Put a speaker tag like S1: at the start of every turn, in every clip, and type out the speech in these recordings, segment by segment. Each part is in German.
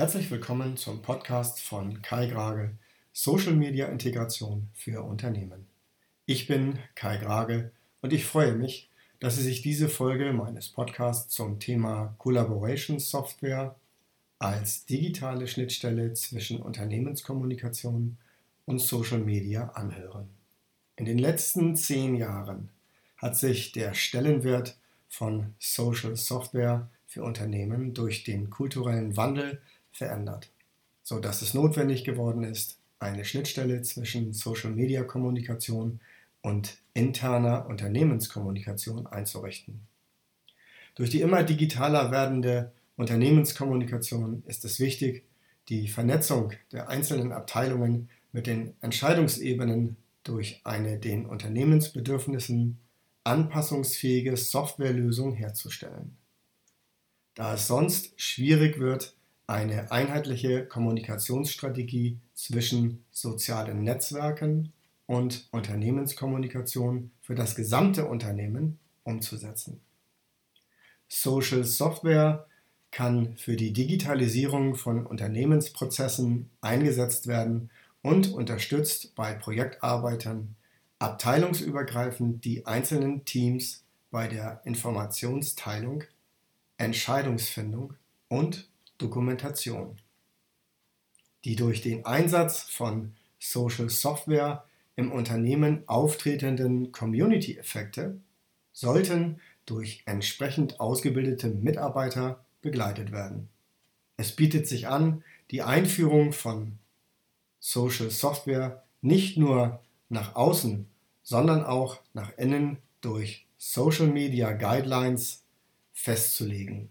S1: Herzlich willkommen zum Podcast von Kai Grage, Social Media Integration für Unternehmen. Ich bin Kai Grage und ich freue mich, dass Sie sich diese Folge meines Podcasts zum Thema Collaboration Software als digitale Schnittstelle zwischen Unternehmenskommunikation und Social Media anhören. In den letzten zehn Jahren hat sich der Stellenwert von Social Software für Unternehmen durch den kulturellen Wandel verändert, sodass es notwendig geworden ist, eine Schnittstelle zwischen Social-Media-Kommunikation und interner Unternehmenskommunikation einzurichten. Durch die immer digitaler werdende Unternehmenskommunikation ist es wichtig, die Vernetzung der einzelnen Abteilungen mit den Entscheidungsebenen durch eine den Unternehmensbedürfnissen anpassungsfähige Softwarelösung herzustellen. Da es sonst schwierig wird, eine einheitliche Kommunikationsstrategie zwischen sozialen Netzwerken und Unternehmenskommunikation für das gesamte Unternehmen umzusetzen. Social Software kann für die Digitalisierung von Unternehmensprozessen eingesetzt werden und unterstützt bei Projektarbeitern abteilungsübergreifend die einzelnen Teams bei der Informationsteilung, Entscheidungsfindung und Dokumentation. Die durch den Einsatz von Social Software im Unternehmen auftretenden Community-Effekte sollten durch entsprechend ausgebildete Mitarbeiter begleitet werden. Es bietet sich an, die Einführung von Social Software nicht nur nach außen, sondern auch nach innen durch Social Media Guidelines festzulegen.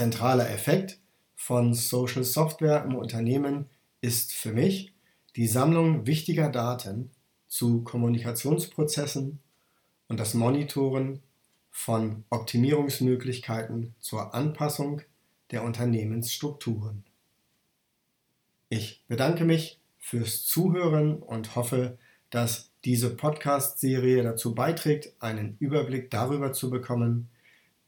S1: Zentraler Effekt von Social Software im Unternehmen ist für mich die Sammlung wichtiger Daten zu Kommunikationsprozessen und das Monitoren von Optimierungsmöglichkeiten zur Anpassung der Unternehmensstrukturen. Ich bedanke mich fürs Zuhören und hoffe, dass diese Podcast-Serie dazu beiträgt, einen Überblick darüber zu bekommen,